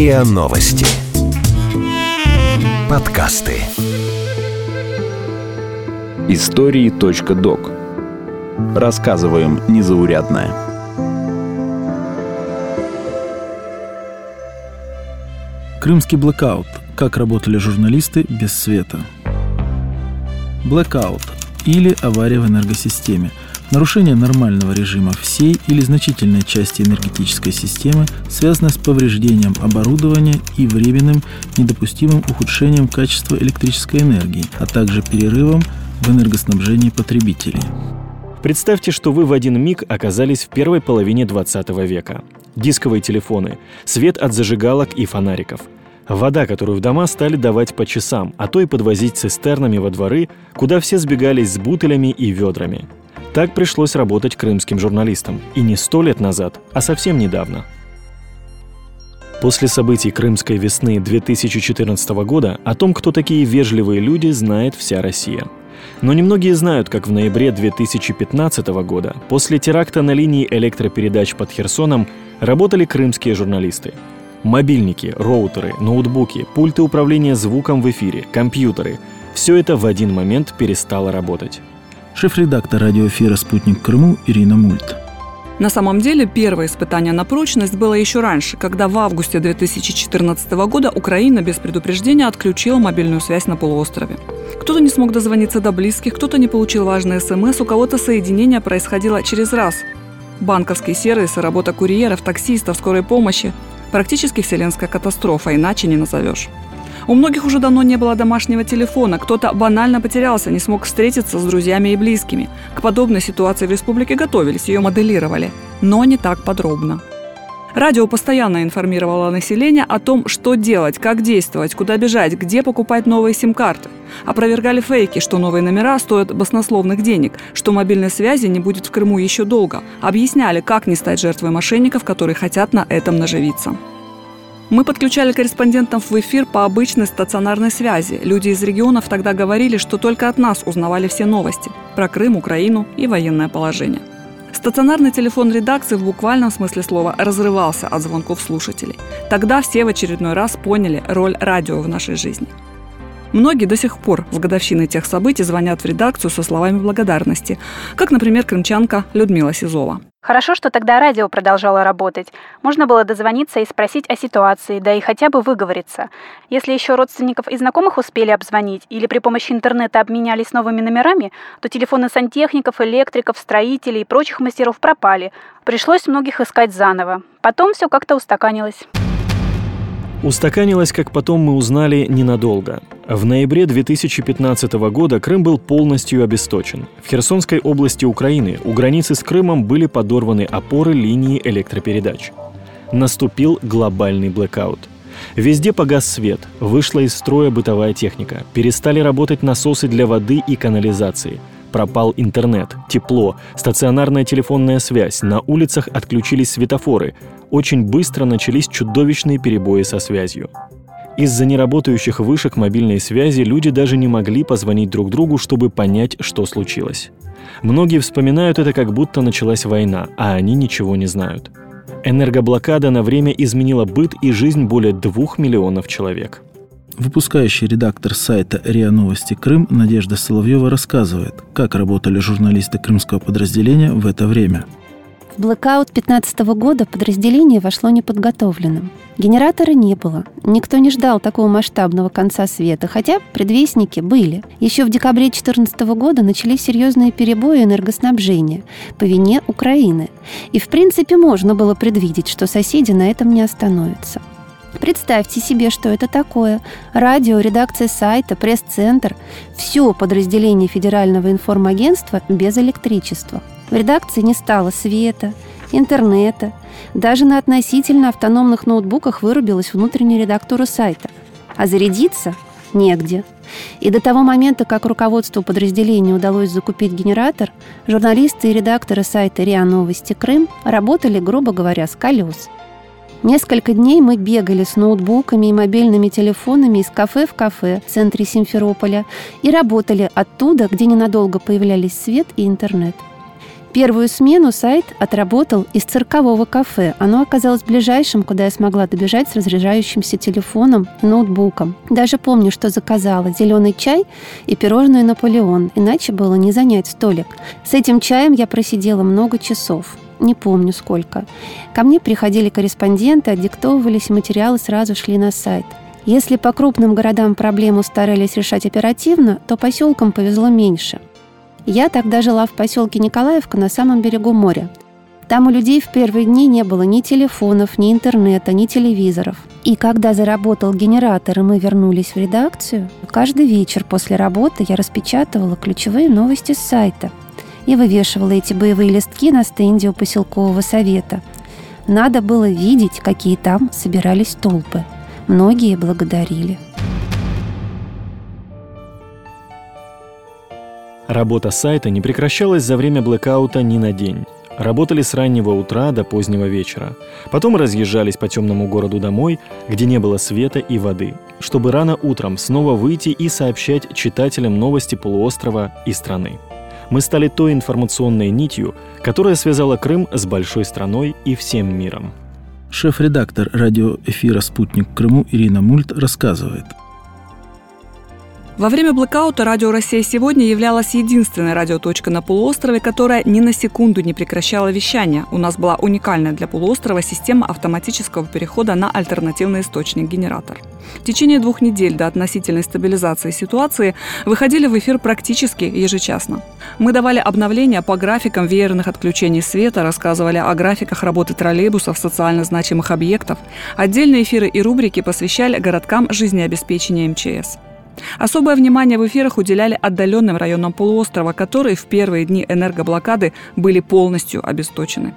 РИА Новости. Подкасты. Истории.док. Рассказываем незаурядное. Крымский блэкаут. Как работали журналисты без света. Блэкаут или авария в энергосистеме – Нарушение нормального режима всей или значительной части энергетической системы связано с повреждением оборудования и временным недопустимым ухудшением качества электрической энергии, а также перерывом в энергоснабжении потребителей. Представьте, что вы в один миг оказались в первой половине 20 века. Дисковые телефоны, свет от зажигалок и фонариков – Вода, которую в дома стали давать по часам, а то и подвозить цистернами во дворы, куда все сбегались с бутылями и ведрами. Так пришлось работать крымским журналистам. И не сто лет назад, а совсем недавно. После событий Крымской весны 2014 года о том, кто такие вежливые люди, знает вся Россия. Но немногие знают, как в ноябре 2015 года, после теракта на линии электропередач под Херсоном, работали крымские журналисты. Мобильники, роутеры, ноутбуки, пульты управления звуком в эфире, компьютеры – все это в один момент перестало работать шеф-редактор радиоэфира «Спутник Крыму» Ирина Мульт. На самом деле, первое испытание на прочность было еще раньше, когда в августе 2014 года Украина без предупреждения отключила мобильную связь на полуострове. Кто-то не смог дозвониться до близких, кто-то не получил важный смс, у кого-то соединение происходило через раз. Банковские сервисы, работа курьеров, таксистов, скорой помощи – практически вселенская катастрофа, иначе не назовешь. У многих уже давно не было домашнего телефона, кто-то банально потерялся, не смог встретиться с друзьями и близкими. К подобной ситуации в республике готовились, ее моделировали, но не так подробно. Радио постоянно информировало население о том, что делать, как действовать, куда бежать, где покупать новые сим-карты. Опровергали фейки, что новые номера стоят баснословных денег, что мобильной связи не будет в Крыму еще долго. Объясняли, как не стать жертвой мошенников, которые хотят на этом наживиться. Мы подключали корреспондентов в эфир по обычной стационарной связи. Люди из регионов тогда говорили, что только от нас узнавали все новости про Крым, Украину и военное положение. Стационарный телефон редакции в буквальном смысле слова разрывался от звонков слушателей. Тогда все в очередной раз поняли роль радио в нашей жизни. Многие до сих пор в годовщины тех событий звонят в редакцию со словами благодарности, как, например, крымчанка Людмила Сизова. Хорошо, что тогда радио продолжало работать. Можно было дозвониться и спросить о ситуации, да и хотя бы выговориться. Если еще родственников и знакомых успели обзвонить или при помощи интернета обменялись новыми номерами, то телефоны сантехников, электриков, строителей и прочих мастеров пропали. Пришлось многих искать заново. Потом все как-то устаканилось. Устаканилось, как потом мы узнали, ненадолго. В ноябре 2015 года Крым был полностью обесточен. В Херсонской области Украины у границы с Крымом были подорваны опоры линии электропередач. Наступил глобальный блэкаут. Везде погас свет, вышла из строя бытовая техника, перестали работать насосы для воды и канализации – Пропал интернет, тепло, стационарная телефонная связь, на улицах отключились светофоры. Очень быстро начались чудовищные перебои со связью. Из-за неработающих вышек мобильной связи люди даже не могли позвонить друг другу, чтобы понять, что случилось. Многие вспоминают это, как будто началась война, а они ничего не знают. Энергоблокада на время изменила быт и жизнь более двух миллионов человек. Выпускающий редактор сайта РИА Новости Крым Надежда Соловьева рассказывает, как работали журналисты крымского подразделения в это время. В блэкаут 2015 года подразделение вошло неподготовленным. Генератора не было. Никто не ждал такого масштабного конца света, хотя предвестники были. Еще в декабре 2014 года начались серьезные перебои энергоснабжения по вине Украины. И в принципе можно было предвидеть, что соседи на этом не остановятся. Представьте себе, что это такое. Радио, редакция сайта, пресс-центр – все подразделение Федерального информагентства без электричества. В редакции не стало света, интернета. Даже на относительно автономных ноутбуках вырубилась внутренняя редактура сайта. А зарядиться негде. И до того момента, как руководству подразделения удалось закупить генератор, журналисты и редакторы сайта РИА Новости Крым работали, грубо говоря, с колес – Несколько дней мы бегали с ноутбуками и мобильными телефонами из кафе в кафе в центре Симферополя и работали оттуда, где ненадолго появлялись свет и интернет. Первую смену сайт отработал из циркового кафе. Оно оказалось ближайшим, куда я смогла добежать с разряжающимся телефоном и ноутбуком. Даже помню, что заказала зеленый чай и пирожное «Наполеон», иначе было не занять столик. С этим чаем я просидела много часов не помню сколько. Ко мне приходили корреспонденты, отдиктовывались материалы, сразу шли на сайт. Если по крупным городам проблему старались решать оперативно, то поселкам повезло меньше. Я тогда жила в поселке Николаевка на самом берегу моря. Там у людей в первые дни не было ни телефонов, ни интернета, ни телевизоров. И когда заработал генератор, и мы вернулись в редакцию, каждый вечер после работы я распечатывала ключевые новости с сайта и вывешивала эти боевые листки на стенде у поселкового совета. Надо было видеть, какие там собирались толпы. Многие благодарили. Работа сайта не прекращалась за время блэкаута ни на день. Работали с раннего утра до позднего вечера. Потом разъезжались по темному городу домой, где не было света и воды, чтобы рано утром снова выйти и сообщать читателям новости полуострова и страны. Мы стали той информационной нитью, которая связала Крым с большой страной и всем миром. Шеф-редактор радиоэфира «Спутник Крыму» Ирина Мульт рассказывает – во время блэкаута «Радио Россия сегодня» являлась единственной радиоточкой на полуострове, которая ни на секунду не прекращала вещание. У нас была уникальная для полуострова система автоматического перехода на альтернативный источник-генератор. В течение двух недель до относительной стабилизации ситуации выходили в эфир практически ежечасно. Мы давали обновления по графикам веерных отключений света, рассказывали о графиках работы троллейбусов, социально значимых объектов. Отдельные эфиры и рубрики посвящали городкам жизнеобеспечения МЧС. Особое внимание в эфирах уделяли отдаленным районам полуострова, которые в первые дни энергоблокады были полностью обесточены.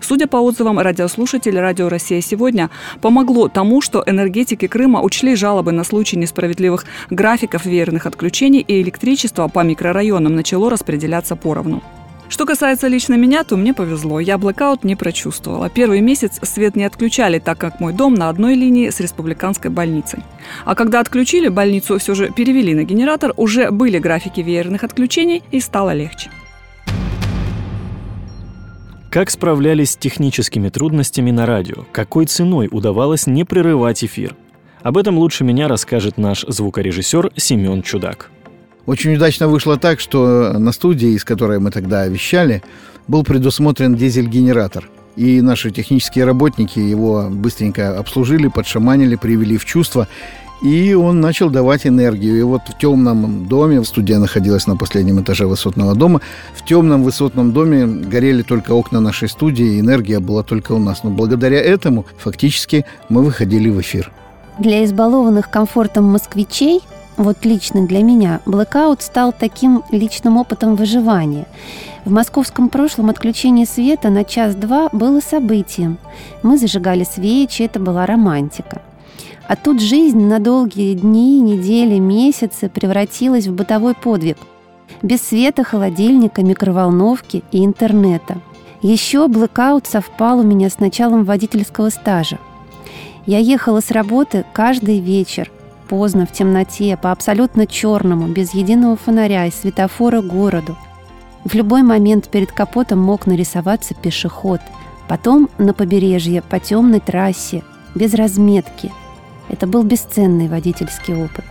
Судя по отзывам радиослушателей «Радио Россия сегодня», помогло тому, что энергетики Крыма учли жалобы на случай несправедливых графиков веерных отключений и электричество по микрорайонам начало распределяться поровну. Что касается лично меня, то мне повезло. Я блэкаут не прочувствовала. Первый месяц свет не отключали, так как мой дом на одной линии с республиканской больницей. А когда отключили, больницу все же перевели на генератор, уже были графики веерных отключений и стало легче. Как справлялись с техническими трудностями на радио? Какой ценой удавалось не прерывать эфир? Об этом лучше меня расскажет наш звукорежиссер Семен Чудак. Очень удачно вышло так, что на студии, из которой мы тогда вещали, был предусмотрен дизель-генератор. И наши технические работники его быстренько обслужили, подшаманили, привели в чувство. И он начал давать энергию. И вот в темном доме, студия находилась на последнем этаже высотного дома, в темном высотном доме горели только окна нашей студии, энергия была только у нас. Но благодаря этому фактически мы выходили в эфир. Для избалованных комфортом москвичей вот лично для меня блэкаут стал таким личным опытом выживания. В московском прошлом отключение света на час-два было событием. Мы зажигали свечи, это была романтика. А тут жизнь на долгие дни, недели, месяцы превратилась в бытовой подвиг. Без света, холодильника, микроволновки и интернета. Еще блэкаут совпал у меня с началом водительского стажа. Я ехала с работы каждый вечер, поздно, в темноте, по абсолютно черному, без единого фонаря и светофора городу. В любой момент перед капотом мог нарисоваться пешеход. Потом на побережье, по темной трассе, без разметки. Это был бесценный водительский опыт.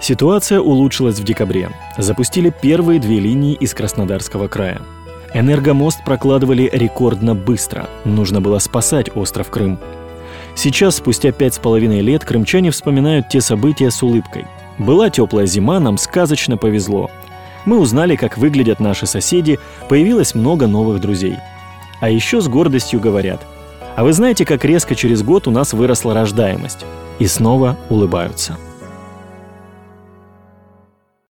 Ситуация улучшилась в декабре. Запустили первые две линии из Краснодарского края. Энергомост прокладывали рекордно быстро. Нужно было спасать остров Крым. Сейчас, спустя пять с половиной лет, крымчане вспоминают те события с улыбкой. Была теплая зима, нам сказочно повезло. Мы узнали, как выглядят наши соседи, появилось много новых друзей. А еще с гордостью говорят, а вы знаете, как резко через год у нас выросла рождаемость? И снова улыбаются.